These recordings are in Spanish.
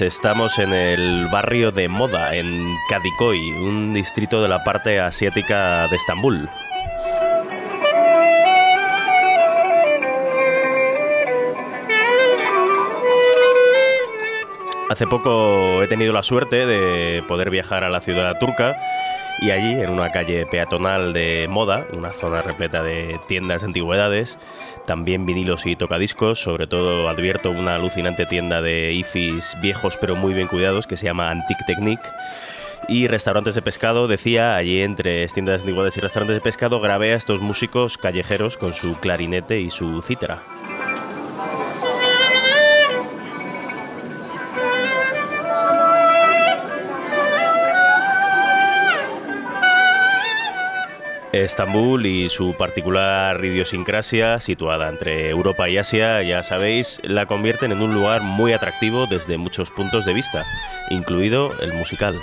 Estamos en el barrio de Moda, en Kadikoy, un distrito de la parte asiática de Estambul. Hace poco he tenido la suerte de poder viajar a la ciudad turca y allí, en una calle peatonal de moda, una zona repleta de tiendas de antigüedades, también vinilos y tocadiscos, sobre todo advierto una alucinante tienda de ifis viejos pero muy bien cuidados que se llama Antique Technique. Y restaurantes de pescado, decía, allí entre tiendas de antigüedades y restaurantes de pescado, grabé a estos músicos callejeros con su clarinete y su cítara. Estambul y su particular idiosincrasia, situada entre Europa y Asia, ya sabéis, la convierten en un lugar muy atractivo desde muchos puntos de vista, incluido el musical.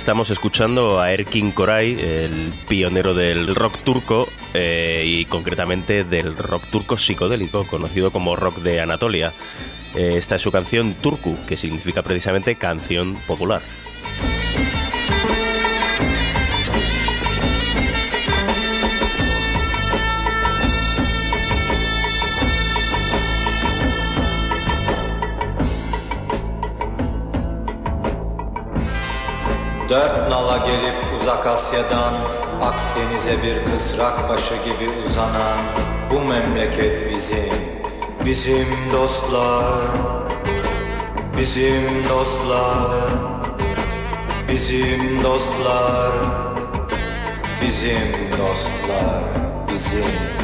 Estamos escuchando a Erkin Koray, el pionero del rock turco eh, y concretamente del rock turco psicodélico, conocido como rock de Anatolia. Eh, esta es su canción Turku, que significa precisamente canción popular. Gelip uzak Asya'dan Akdeniz'e bir kısrak başı gibi uzanan Bu memleket bizim, bizim dostlar Bizim dostlar, bizim dostlar Bizim dostlar, bizim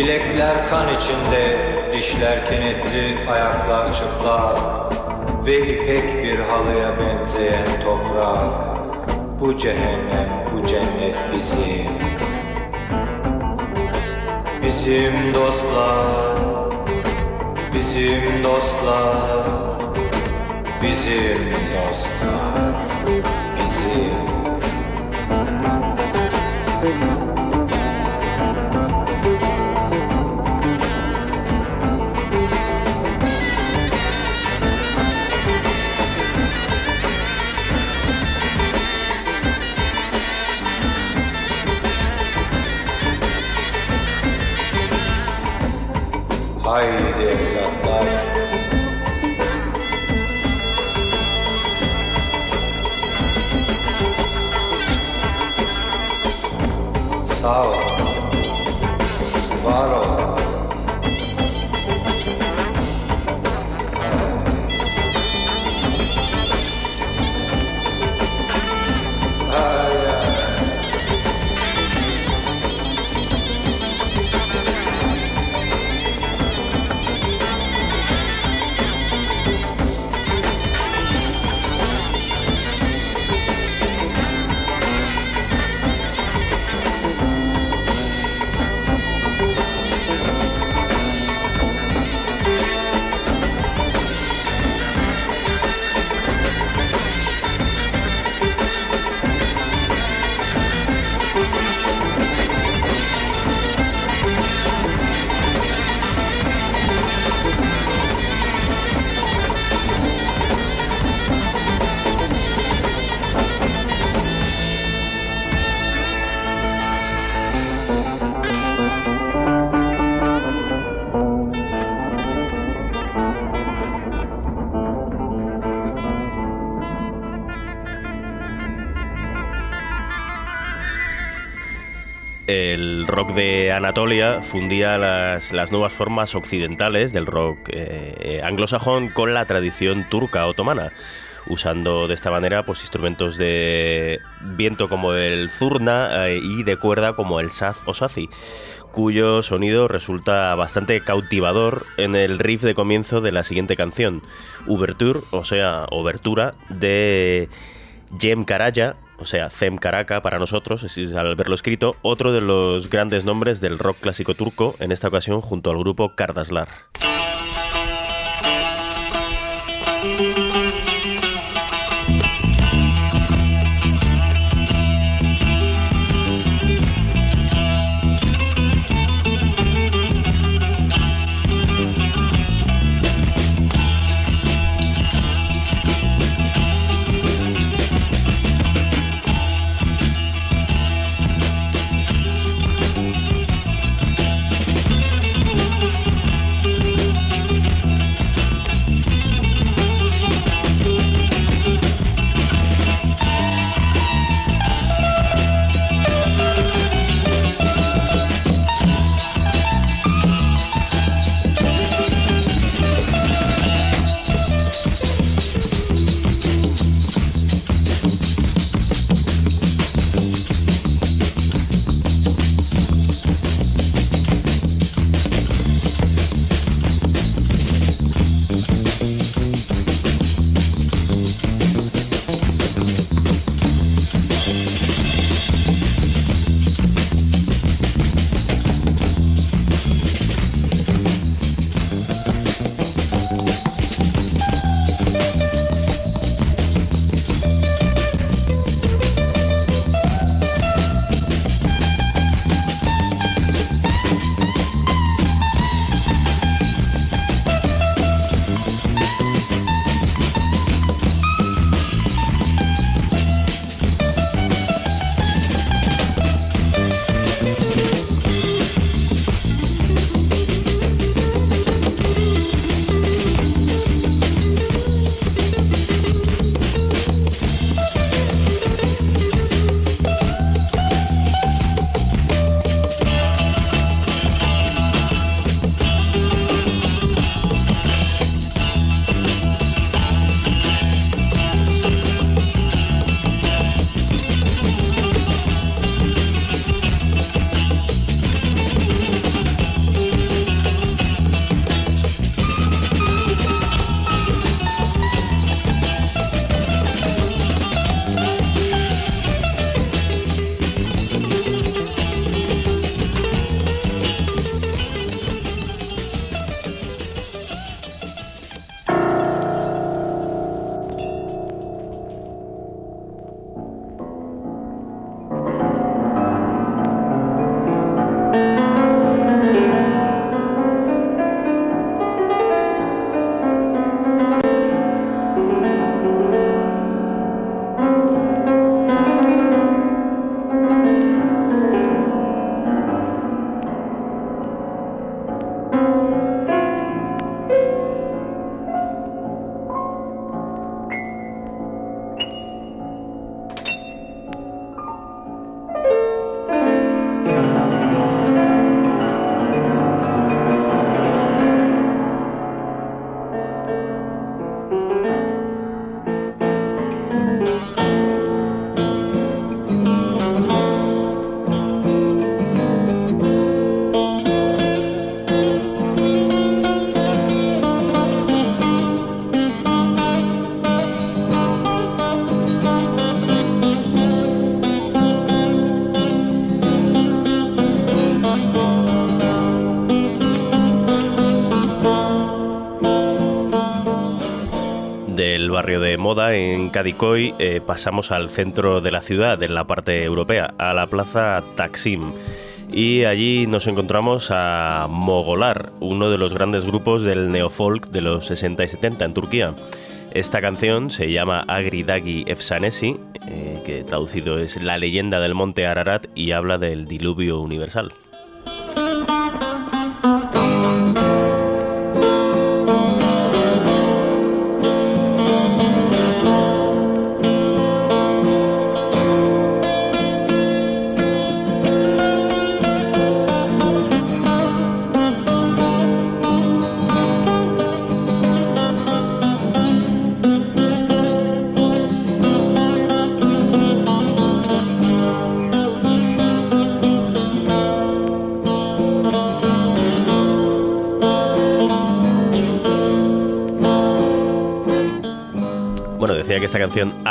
Bilekler kan içinde, dişler kenetli, ayaklar çıplak Ve ipek bir halıya benzeyen toprak. Bu cehennem, bu cennet bizim. Bizim dostlar, bizim dostlar Bizim dostlar, 到 el rock de Anatolia fundía las, nuevas formas occidentales del rock eh, eh, anglosajón con la tradición turca otomana, usando de esta manera pues, instrumentos de viento como el zurna eh, y de cuerda como el saz o sazi cuyo sonido resulta bastante cautivador en el riff de comienzo de la siguiente canción, Ouverture, o sea, Obertura, de Jem Karaya, o sea, Zem Karaka para nosotros, al verlo escrito, otro de los grandes nombres del rock clásico turco, en esta ocasión junto al grupo Kardaslar. Moda en Kadicoy eh, pasamos al centro de la ciudad, en la parte europea, a la plaza Taksim. Y allí nos encontramos a Mogolar, uno de los grandes grupos del neofolk de los 60 y 70 en Turquía. Esta canción se llama Agridagi Efsanesi, eh, que traducido es La leyenda del monte Ararat y habla del diluvio universal.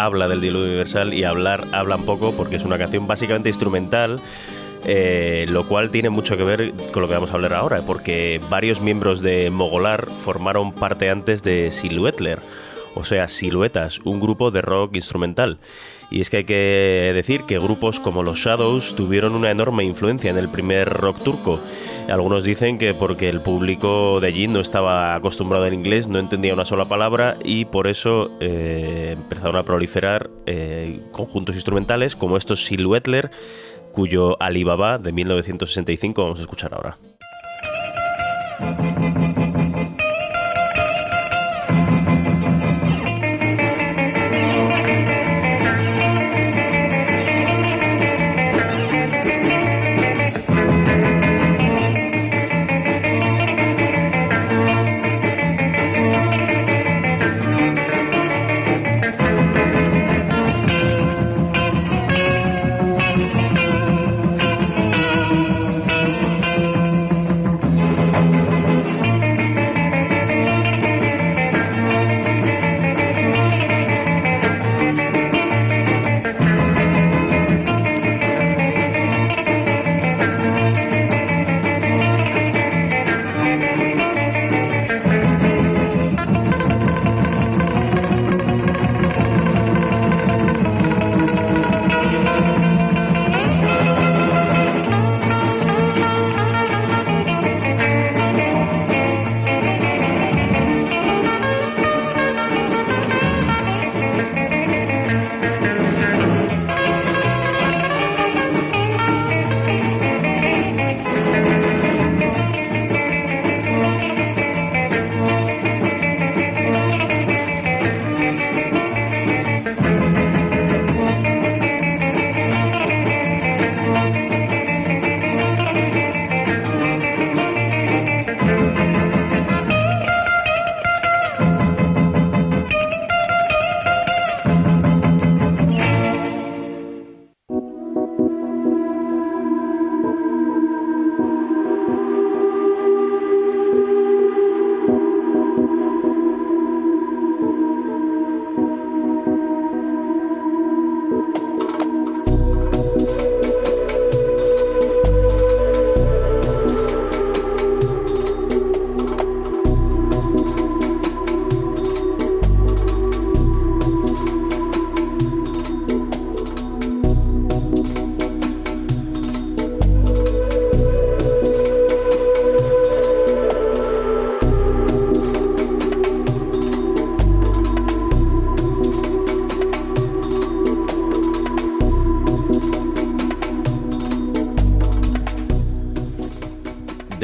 Habla del diluvio universal y hablar habla un poco porque es una canción básicamente instrumental. Eh, lo cual tiene mucho que ver con lo que vamos a hablar ahora, porque varios miembros de Mogolar formaron parte antes de Silhouetler, o sea, Siluetas, un grupo de rock instrumental. Y es que hay que decir que grupos como los Shadows tuvieron una enorme influencia en el primer rock turco. Algunos dicen que porque el público de allí no estaba acostumbrado al inglés, no entendía una sola palabra y por eso eh, empezaron a proliferar eh, conjuntos instrumentales como estos Silhouetler, cuyo Alibaba de 1965 vamos a escuchar ahora.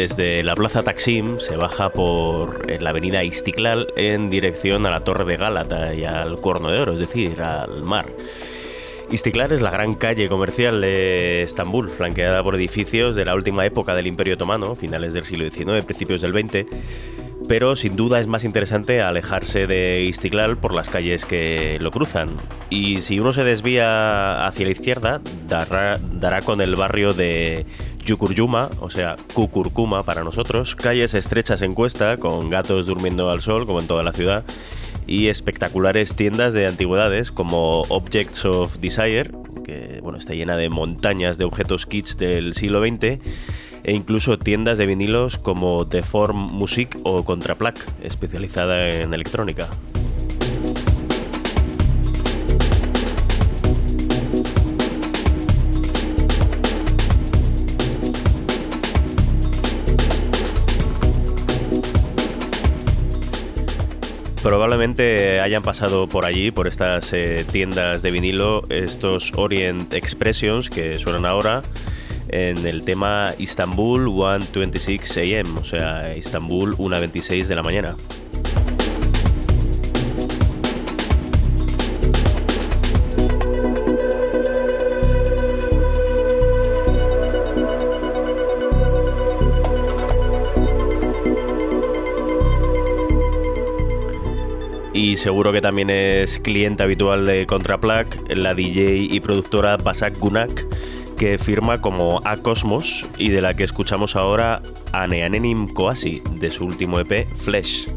Desde la plaza Taksim se baja por la avenida Istiklal en dirección a la Torre de Gálata y al Cuerno de Oro, es decir, al mar. Istiklal es la gran calle comercial de Estambul, flanqueada por edificios de la última época del Imperio Otomano, finales del siglo XIX, principios del XX, pero sin duda es más interesante alejarse de Istiklal por las calles que lo cruzan. Y si uno se desvía hacia la izquierda, dará, dará con el barrio de Yukuryuma, o sea, Kukurkuma para nosotros, calles estrechas en cuesta, con gatos durmiendo al sol, como en toda la ciudad, y espectaculares tiendas de antigüedades como Objects of Desire, que bueno, está llena de montañas de objetos kits del siglo XX, e incluso tiendas de vinilos como The Form Music o Contraplac, especializada en electrónica. Probablemente hayan pasado por allí, por estas eh, tiendas de vinilo, estos Orient Expressions que suenan ahora en el tema Istanbul 1.26 am, o sea, Istanbul 1.26 de la mañana. Seguro que también es cliente habitual de Contraplac, la DJ y productora Basak Gunak, que firma como A Cosmos y de la que escuchamos ahora a Neanenim Koasi, de su último EP Flesh.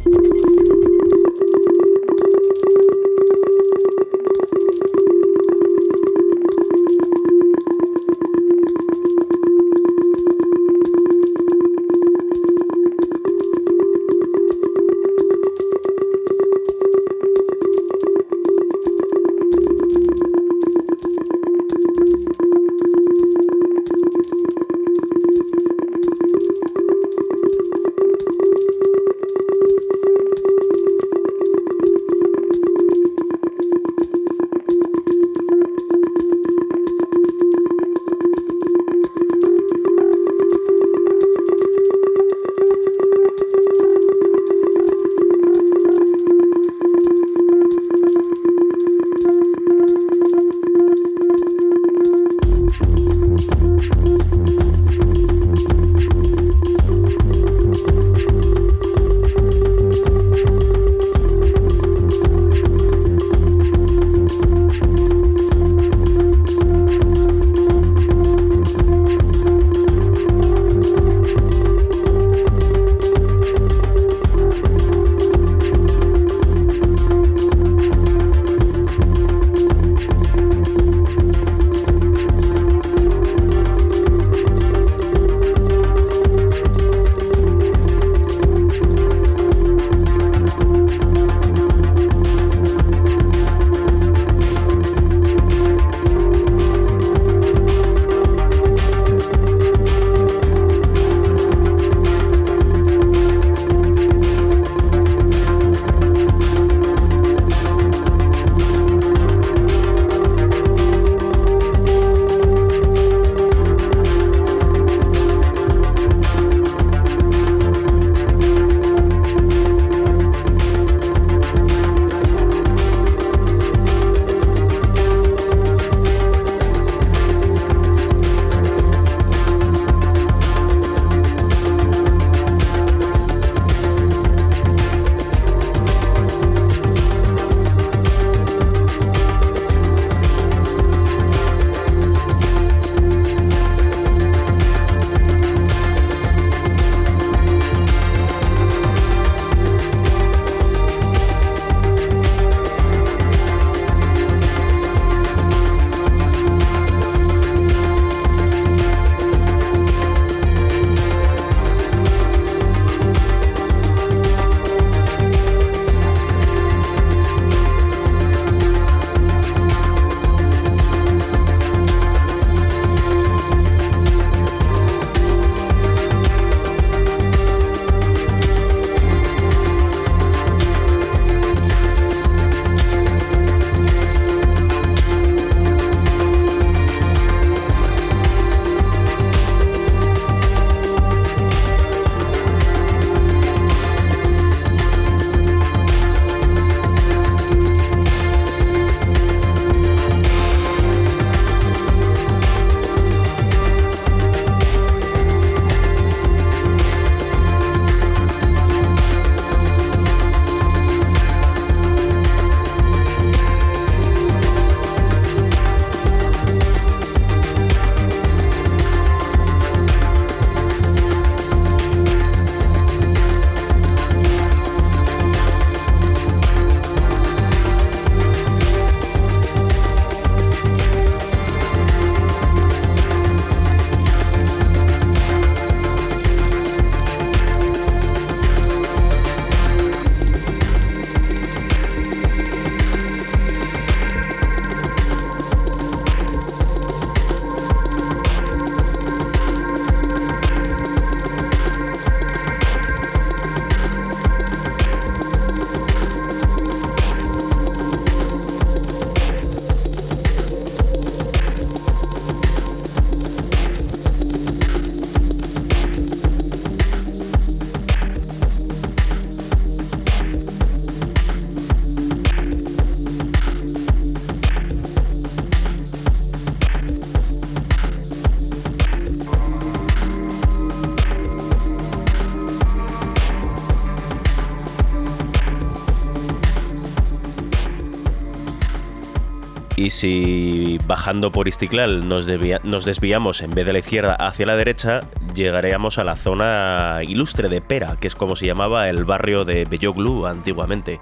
Y si bajando por Istiklal nos, desviamos en vez de la izquierda hacia la derecha, llegaríamos a la zona ilustre de Pera, que es como se llamaba el barrio de Belloglu antiguamente,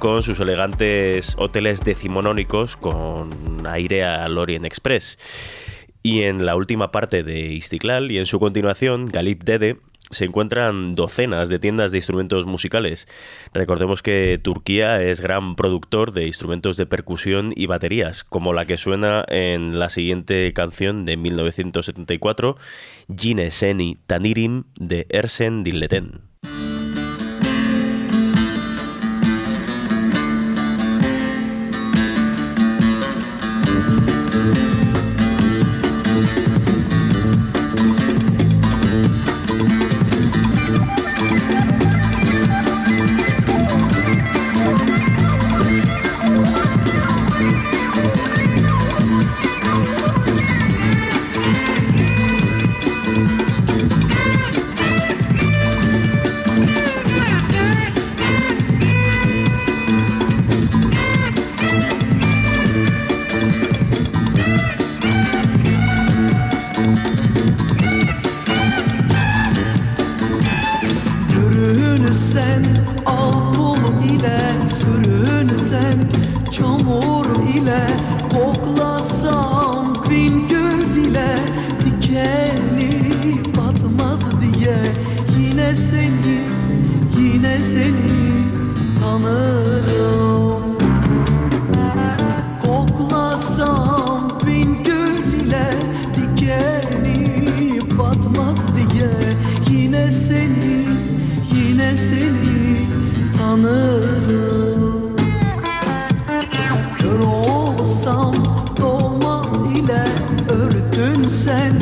con sus elegantes hoteles decimonónicos con aire al Orient Express. Y en la última parte de Istiklal y en su continuación, Galip Dede se encuentran docenas de tiendas de instrumentos musicales. Recordemos que Turquía es gran productor de instrumentos de percusión y baterías, como la que suena en la siguiente canción de 1974, Yine Seni Tanirim de Ersen Dilleten. seni tanırım Kör olsam dolma ile örtün sen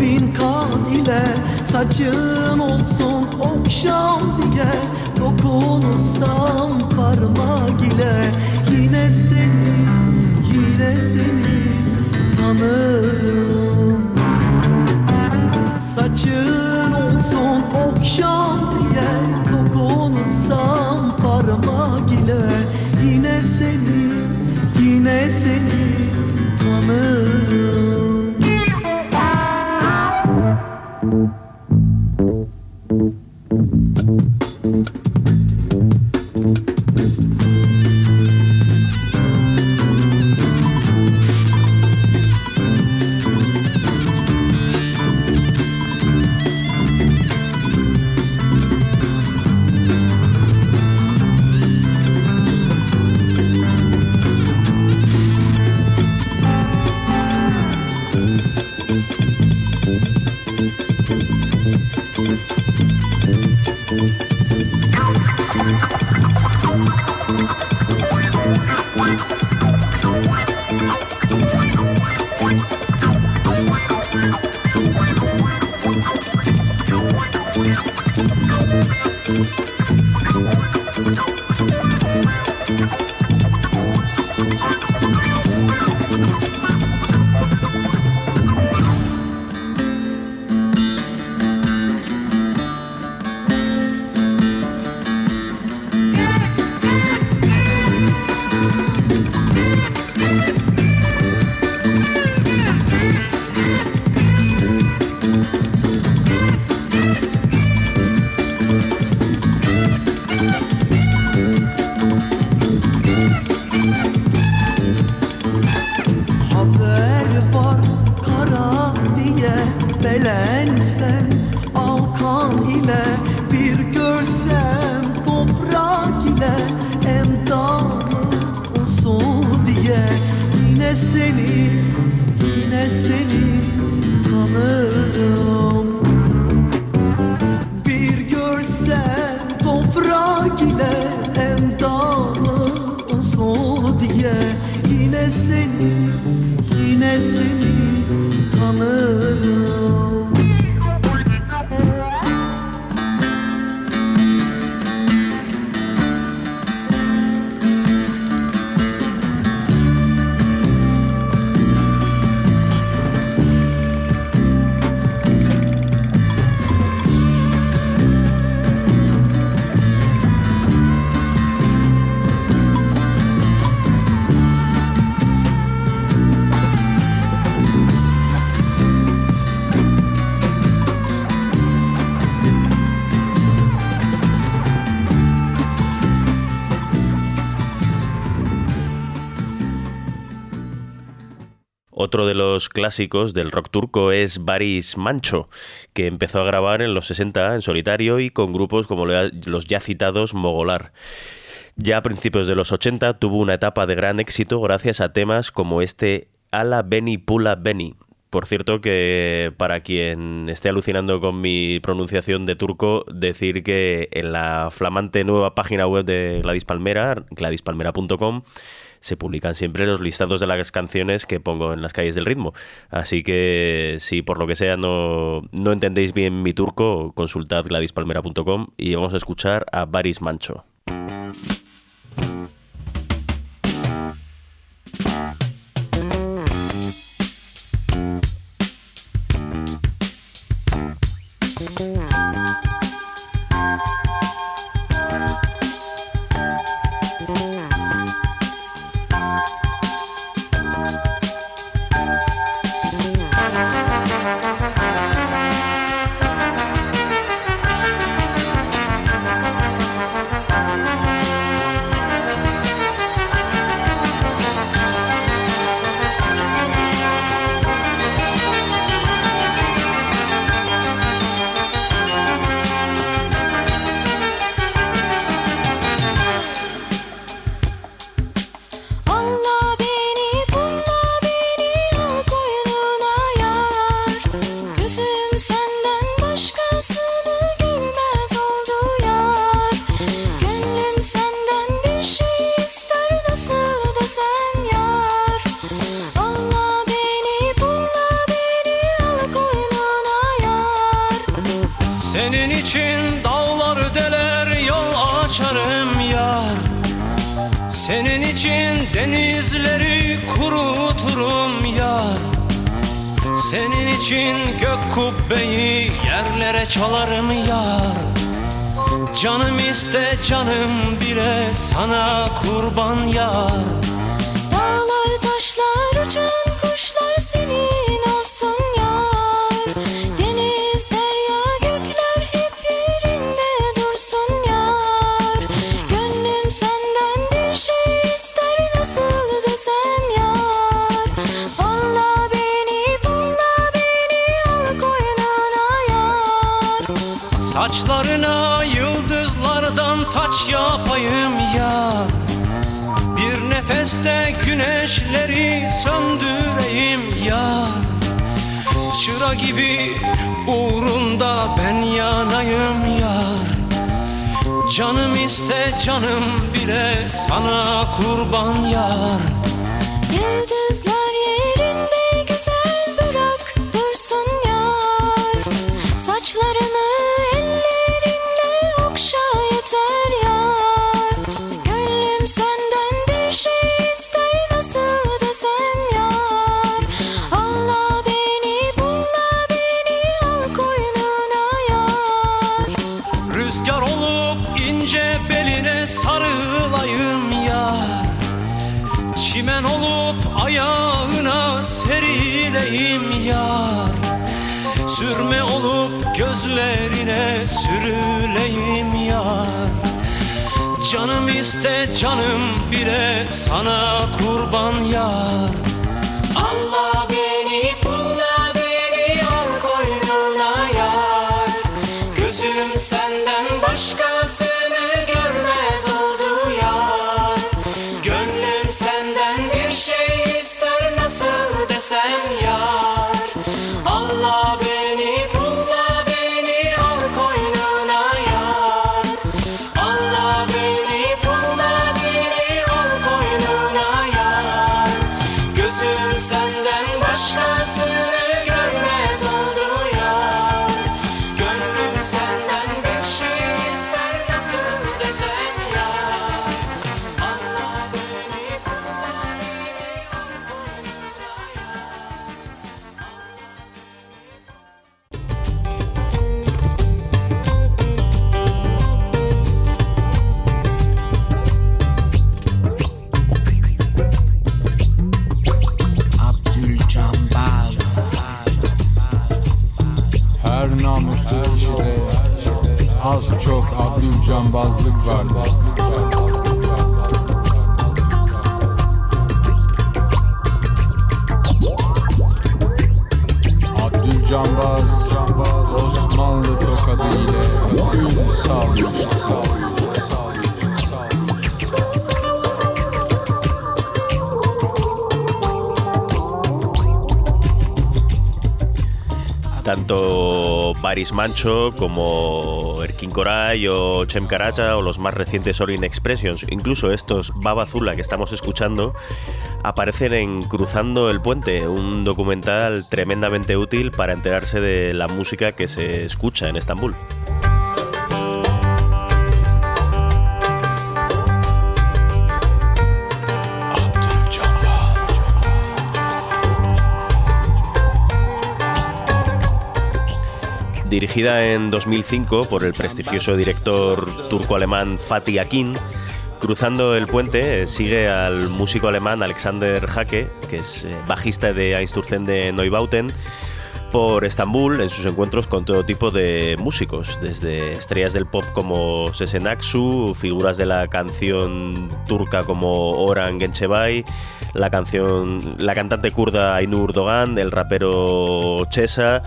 bin kan ile. Saçın olsun okşam diye dokunsam parmak ile. Yine seni, yine seni tanırım Saçın olsun okşam seni. Clásicos del rock turco es Baris Mancho, que empezó a grabar en los 60 en solitario y con grupos como los ya citados Mogolar. Ya a principios de los 80 tuvo una etapa de gran éxito gracias a temas como este Ala Beni Pula Beni, por cierto, que para quien esté alucinando con mi pronunciación de turco, decir que en la flamante nueva página web de Gladys Palmera, gladyspalmera.com, se publican siempre los listados de las canciones que pongo en las calles del ritmo. Así que si por lo que sea no, no entendéis bien mi turco, consultad gladyspalmera.com y vamos a escuchar a Baris Mancho. güneşleri söndüreyim ya. Çıra gibi uğrunda ben yanayım yar Canım iste canım bile sana kurban yar Yıldızlar İşte canım bile sana kurban yar. Mancho como Erkin Koray o Chem Karacha o los más recientes Orin Expressions, incluso estos Baba Zula que estamos escuchando, aparecen en Cruzando el Puente, un documental tremendamente útil para enterarse de la música que se escucha en Estambul. Dirigida en 2005 por el prestigioso director turco-alemán Fatih Akin, Cruzando el puente eh, sigue al músico alemán Alexander Hake, que es eh, bajista de Einstürzen de Neubauten, por Estambul en sus encuentros con todo tipo de músicos, desde estrellas del pop como Sesen Aksu, figuras de la canción turca como Orhan Genchebay, la canción la cantante kurda Ainur Dogan, el rapero Chesa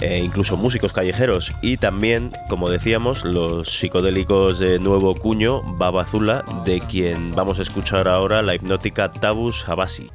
e incluso músicos callejeros y también, como decíamos, los psicodélicos de nuevo cuño, Baba Zula, de quien vamos a escuchar ahora la hipnótica Tabus Habasi.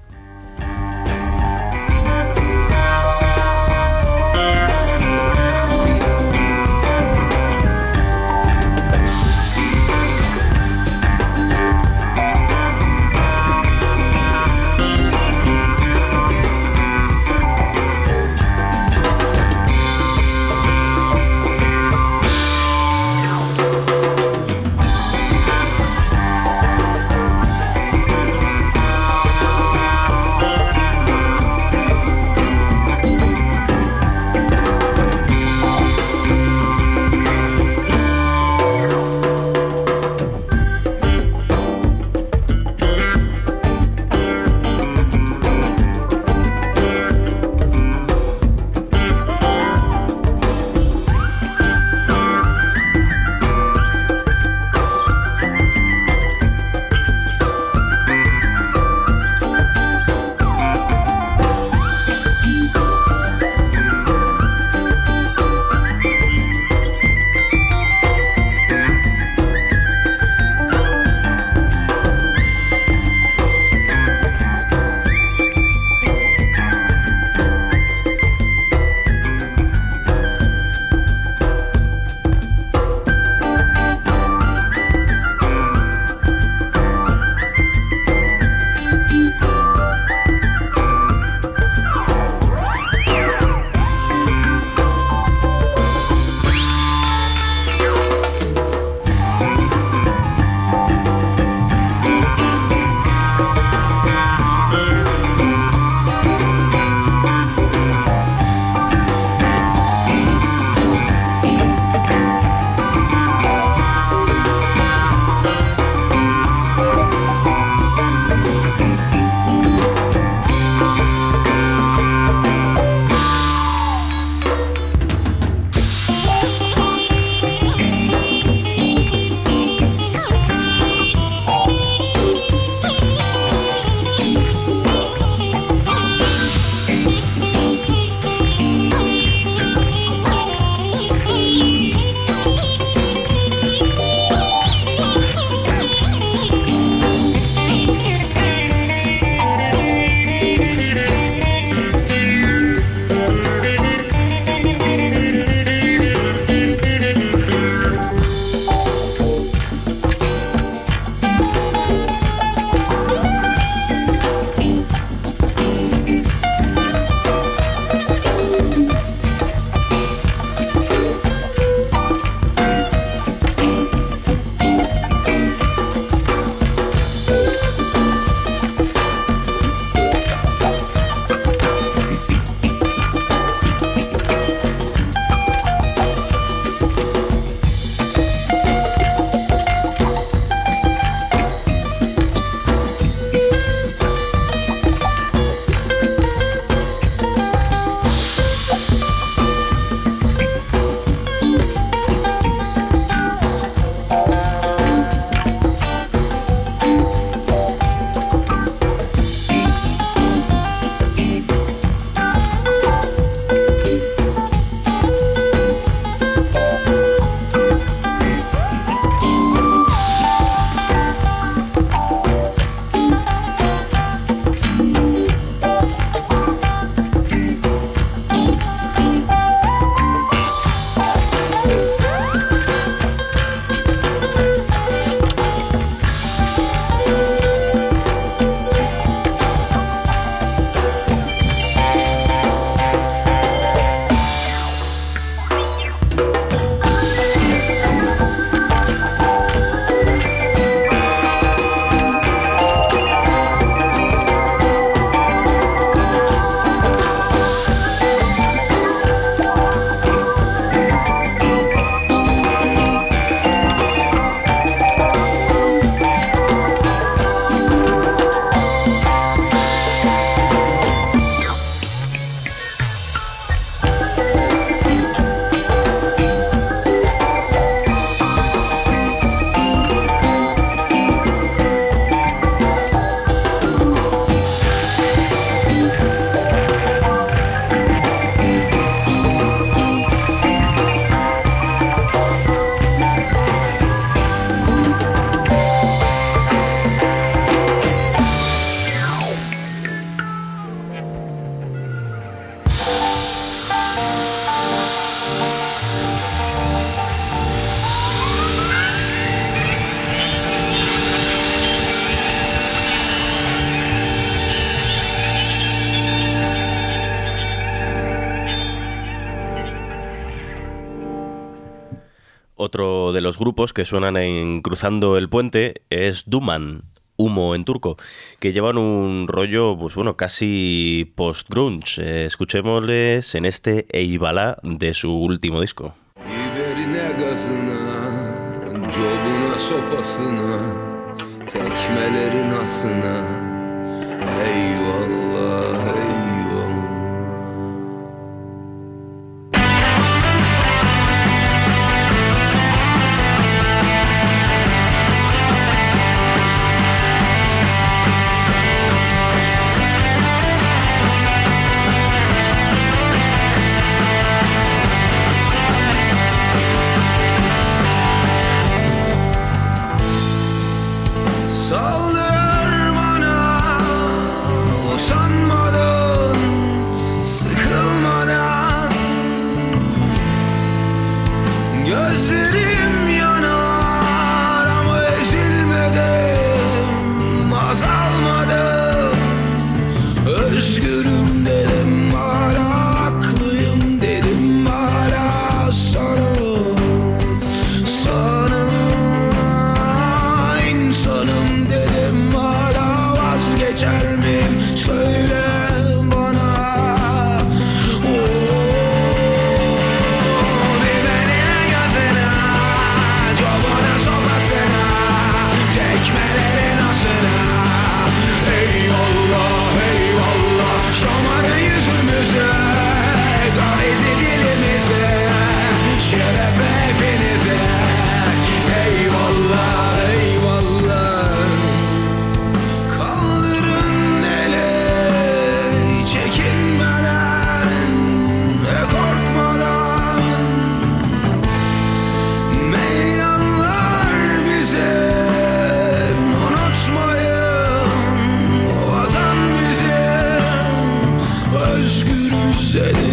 los grupos que suenan en Cruzando el Puente es Duman, humo en turco, que llevan un rollo, pues bueno, casi post-grunge. Eh, escuchémosles en este Eibalá de su último disco. shit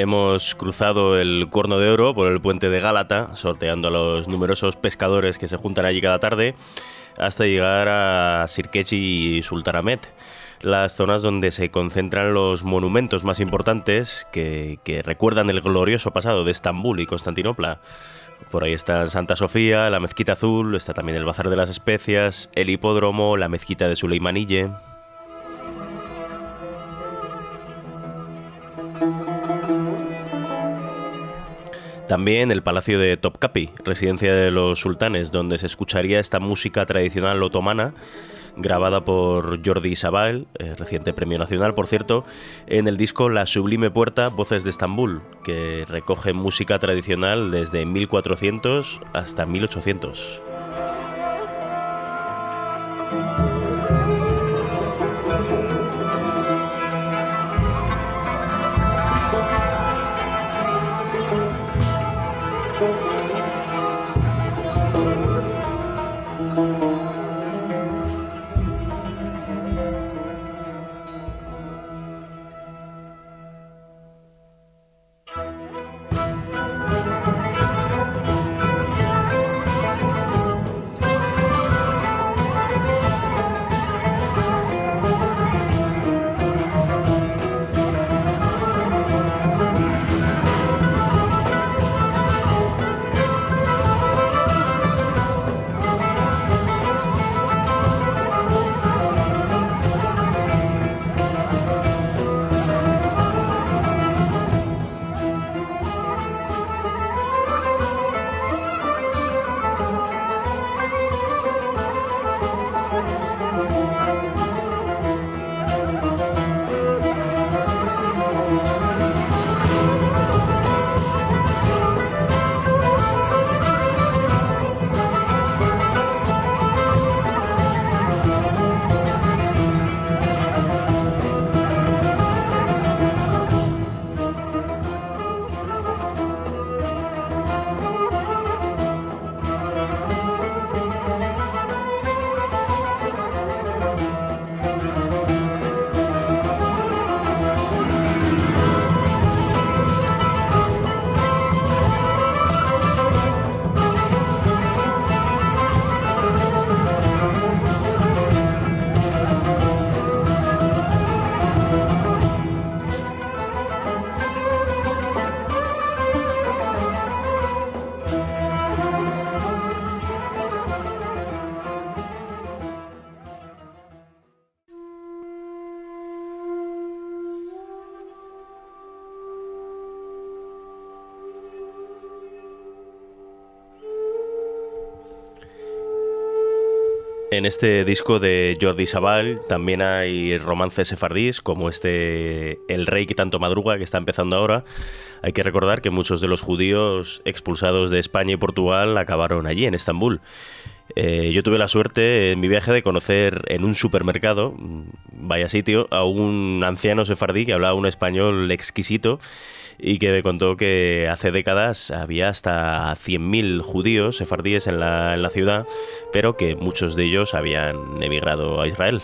Hemos cruzado el Cuerno de Oro por el puente de Gálata, sorteando a los numerosos pescadores que se juntan allí cada tarde, hasta llegar a Sirkechi y Sultanamet, las zonas donde se concentran los monumentos más importantes que, que recuerdan el glorioso pasado de Estambul y Constantinopla. Por ahí está Santa Sofía, la Mezquita Azul, está también el Bazar de las Especias, el Hipódromo, la Mezquita de Suleimanille. También el Palacio de Topkapi, residencia de los sultanes, donde se escucharía esta música tradicional otomana, grabada por Jordi Sabal, eh, reciente premio nacional, por cierto, en el disco La Sublime Puerta, Voces de Estambul, que recoge música tradicional desde 1400 hasta 1800. En este disco de Jordi Sabal también hay romances sefardíes, como este El Rey que tanto madruga, que está empezando ahora. Hay que recordar que muchos de los judíos expulsados de España y Portugal acabaron allí, en Estambul. Eh, yo tuve la suerte en mi viaje de conocer en un supermercado, vaya sitio, a un anciano sefardí que hablaba un español exquisito y que me contó que hace décadas había hasta 100.000 judíos sefardíes en la, en la ciudad, pero que muchos de ellos habían emigrado a Israel.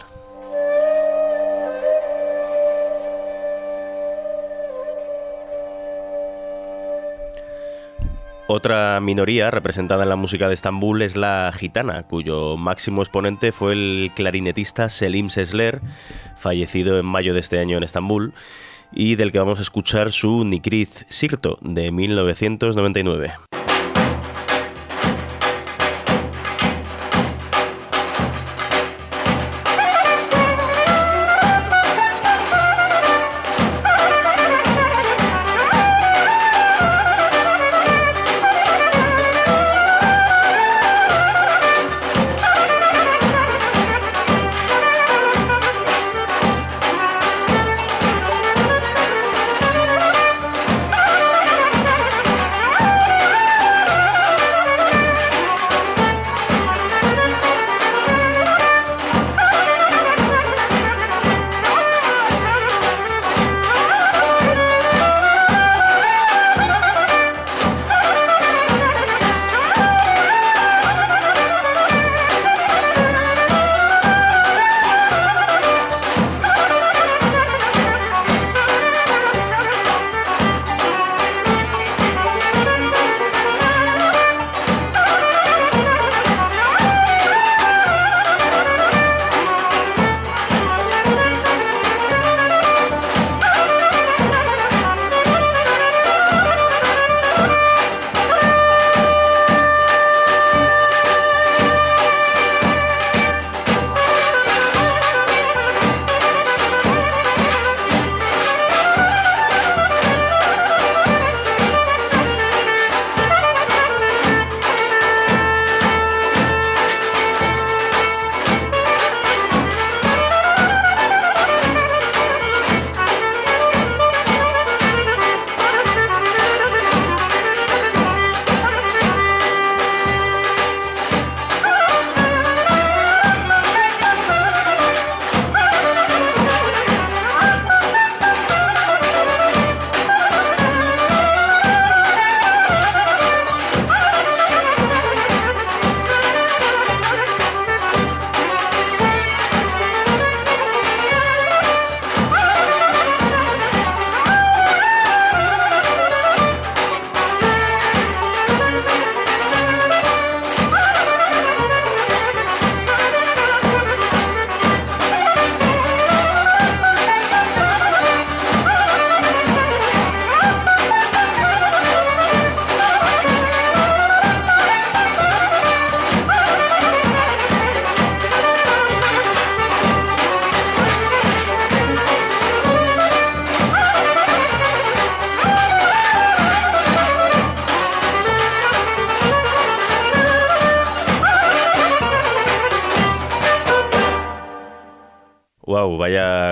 Otra minoría representada en la música de Estambul es la gitana, cuyo máximo exponente fue el clarinetista Selim Sesler, fallecido en mayo de este año en Estambul, y del que vamos a escuchar su Nikrit Sirto de 1999.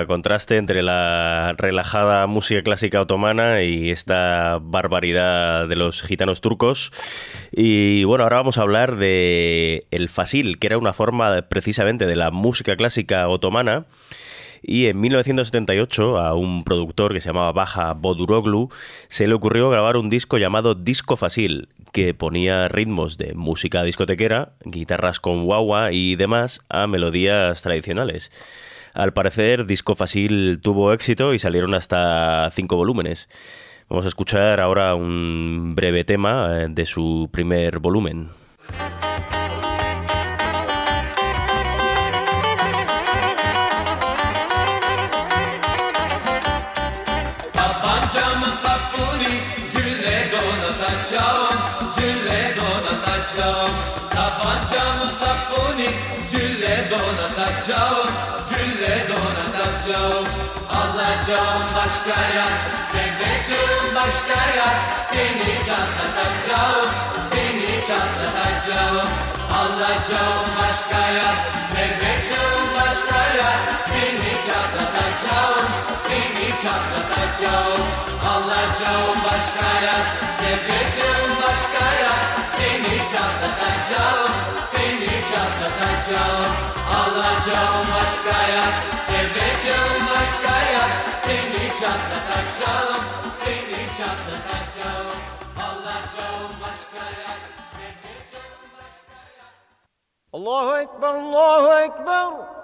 Contraste entre la relajada música clásica otomana y esta barbaridad de los gitanos turcos. Y bueno, ahora vamos a hablar de el fasil, que era una forma precisamente de la música clásica otomana. Y en 1978 a un productor que se llamaba Baja Boduroglu se le ocurrió grabar un disco llamado Disco Fasil, que ponía ritmos de música discotequera, guitarras con guagua y demás a melodías tradicionales. Al parecer, Disco Fasil tuvo éxito y salieron hasta cinco volúmenes. Vamos a escuchar ahora un breve tema eh, de su primer volumen. Seviyorum alacağım başkaya. Seveceğim başkaya. Seni çatlatacağım Seni çatlatacağım. Alacağım başkaya. Seveceğim çatlatacağım Seni çatlatacağım. Alacağım başka yer Seveceğim başka yer. Seni çatlatacağım Seni çatlatacağım. Alacağım başka yer Seveceğim başka yer. Seni çatlatacağım Seni çatlatacağım. Alacağım başka yer Seveceğim başka yer. Allahu Ekber, Allahu Ekber.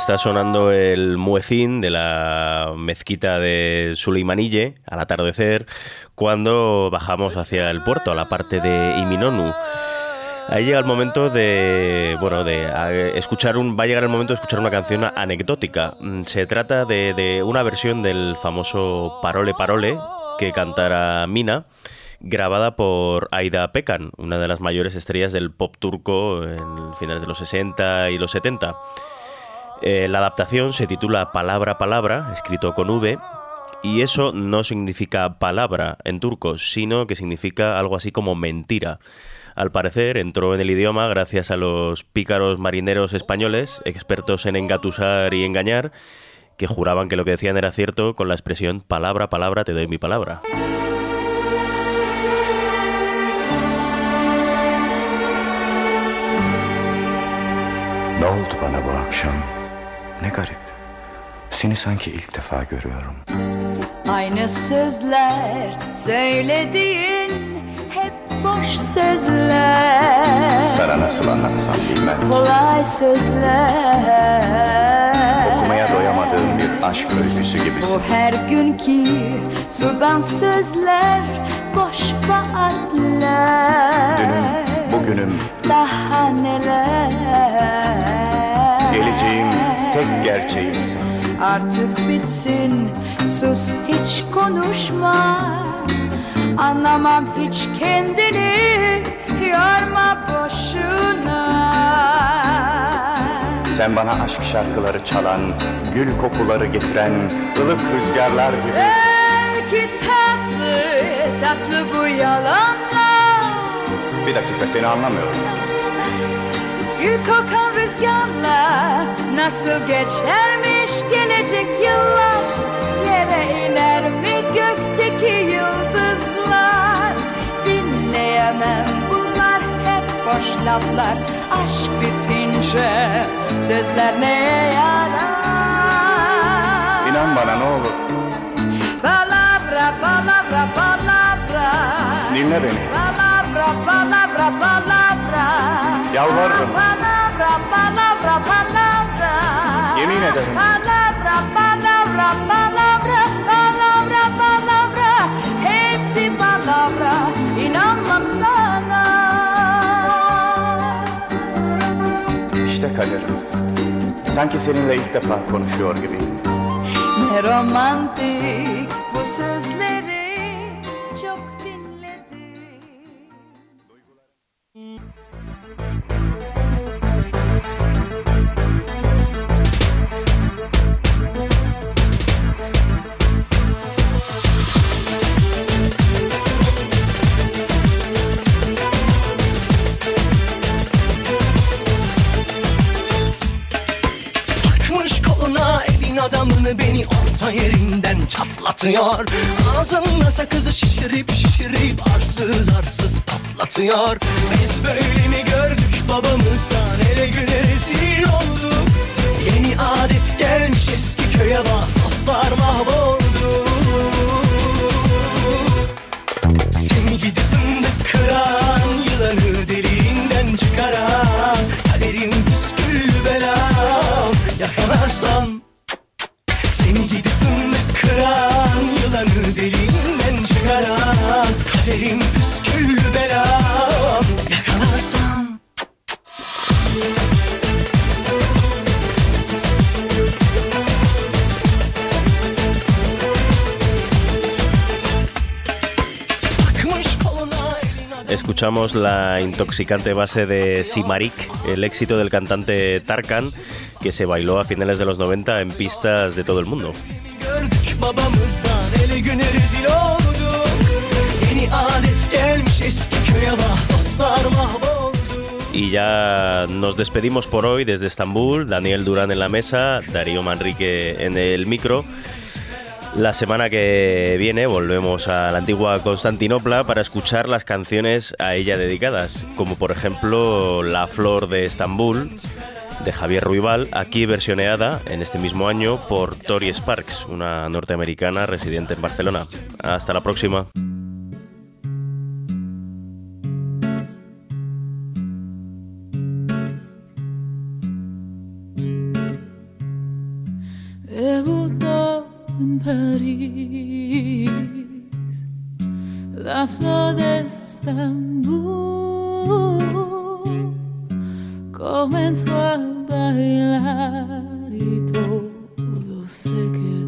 Está sonando el muecín de la mezquita de Suleimanille al atardecer cuando bajamos hacia el puerto, a la parte de Iminonu. Ahí llega el momento de, bueno, de escuchar un, va a llegar el momento de escuchar una canción anecdótica. Mm, Se trata de, de una versión del famoso Parole Parole que cantara Mina, grabada por Aida Pekan, una de las mayores estrellas del pop turco en finales de los 60 y los 70. Eh, la adaptación se titula Palabra Palabra, escrito con V, y eso no significa palabra en turco, sino que significa algo así como mentira. Al parecer entró en el idioma gracias a los pícaros marineros españoles, expertos en engatusar y engañar, que juraban que lo que decían era cierto con la expresión palabra, palabra, te doy mi palabra. Ne garip. Seni sanki ilk defa görüyorum. Aynı sözler söylediğin hep boş sözler Sana nasıl anlatsam bilmem. Kolay sözler Okumaya doyamadığım bir aşk öyküsü Bu gibisin. her günkü sudan sözler boş vaatler Dünüm, bugünüm, Daha neler geleceğim tek gerçeğimsin. Artık bitsin sus hiç konuşma Anlamam hiç kendini yorma boşuna Sen bana aşk şarkıları çalan, gül kokuları getiren ılık rüzgarlar gibi. Belki tatlı tatlı bu yalanlar Bir dakika seni anlamıyorum. Gül kokan rüzgarla nasıl geçermiş gelecek yıllar? Yere iner mi gökteki yıldızlar? Dinleyemem bunlar hep boş laflar. Aşk bitince sözler neye yarar? İnan bana ne olur. Palavra, palavra, palavra. Dinle beni. Palavra, palavra, palavra Yalvarırım. Palavra, palavra, palavra Yemin ederim. Palavra, palavra, palavra Palavra, palavra Hepsi palavra İnanmam sana İşte kaderim. Sanki seninle ilk defa konuşuyor gibiyim. Ne romantik bu sözleri çatlatıyor Ağzımda sakızı şişirip şişirip arsız arsız patlatıyor. Biz böyle mi gördük babamızdan? Ele güne rezil olduk. Yeni adet gelmiş eski köye bak dostlar mahvoldu. Seni gidip fındık kıran Yılanı deliğinden çıkaran Kaderim püsküllü belam Yakalarsam Seni gidip Escuchamos la intoxicante base de Simarik, el éxito del cantante Tarkan, que se bailó a finales de los 90 en pistas de todo el mundo. Y ya nos despedimos por hoy desde Estambul, Daniel Durán en la mesa, Darío Manrique en el micro. La semana que viene volvemos a la antigua Constantinopla para escuchar las canciones a ella dedicadas, como por ejemplo La Flor de Estambul, de Javier Ruibal, aquí versioneada en este mismo año por Tori Sparks, una norteamericana residente en Barcelona. Hasta la próxima. En París la flor de Estambul. Comenzó a bailar y todo se quedó